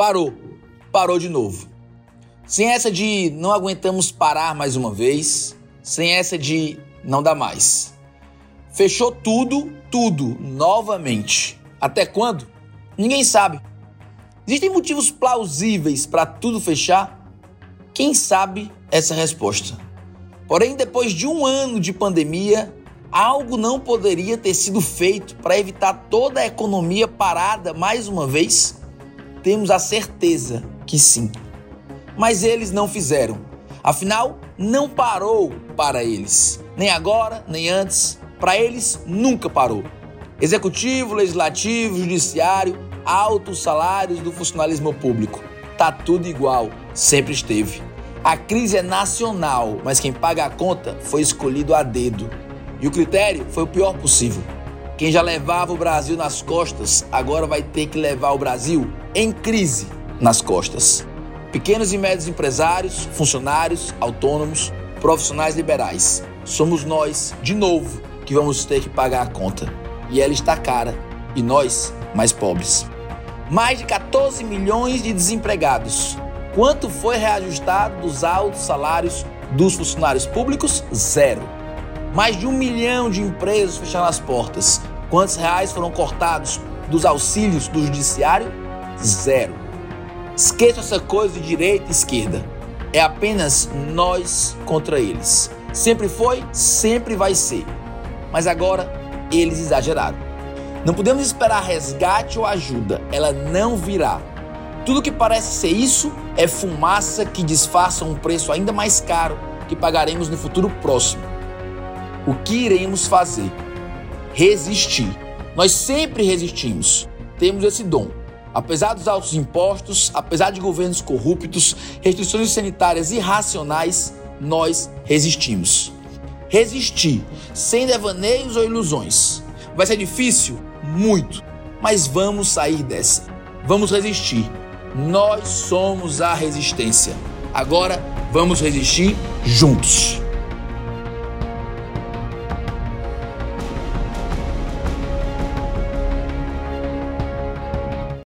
parou. Parou de novo. Sem essa de não aguentamos parar mais uma vez, sem essa de não dá mais. Fechou tudo, tudo, novamente. Até quando? Ninguém sabe. Existem motivos plausíveis para tudo fechar? Quem sabe essa resposta? Porém, depois de um ano de pandemia, algo não poderia ter sido feito para evitar toda a economia parada mais uma vez? Temos a certeza que sim. Mas eles não fizeram. Afinal, não parou para eles. Nem agora, nem antes. Para eles, nunca parou. Executivo, legislativo, judiciário, altos salários do funcionalismo público. Tá tudo igual, sempre esteve. A crise é nacional, mas quem paga a conta foi escolhido a dedo. E o critério foi o pior possível. Quem já levava o Brasil nas costas, agora vai ter que levar o Brasil em crise nas costas. Pequenos e médios empresários, funcionários, autônomos, profissionais liberais. Somos nós, de novo, que vamos ter que pagar a conta. E ela está cara, e nós mais pobres. Mais de 14 milhões de desempregados. Quanto foi reajustado dos altos salários dos funcionários públicos? Zero. Mais de um milhão de empresas fecharam as portas. Quantos reais foram cortados dos auxílios do judiciário? Zero. Esqueça essa coisa de direita e esquerda. É apenas nós contra eles. Sempre foi, sempre vai ser. Mas agora eles exageraram. Não podemos esperar resgate ou ajuda, ela não virá. Tudo que parece ser isso é fumaça que disfarça um preço ainda mais caro que pagaremos no futuro próximo. O que iremos fazer? Resistir. Nós sempre resistimos. Temos esse dom. Apesar dos altos impostos, apesar de governos corruptos, restrições sanitárias irracionais, nós resistimos. Resistir, sem devaneios ou ilusões. Vai ser difícil? Muito. Mas vamos sair dessa. Vamos resistir. Nós somos a resistência. Agora vamos resistir juntos.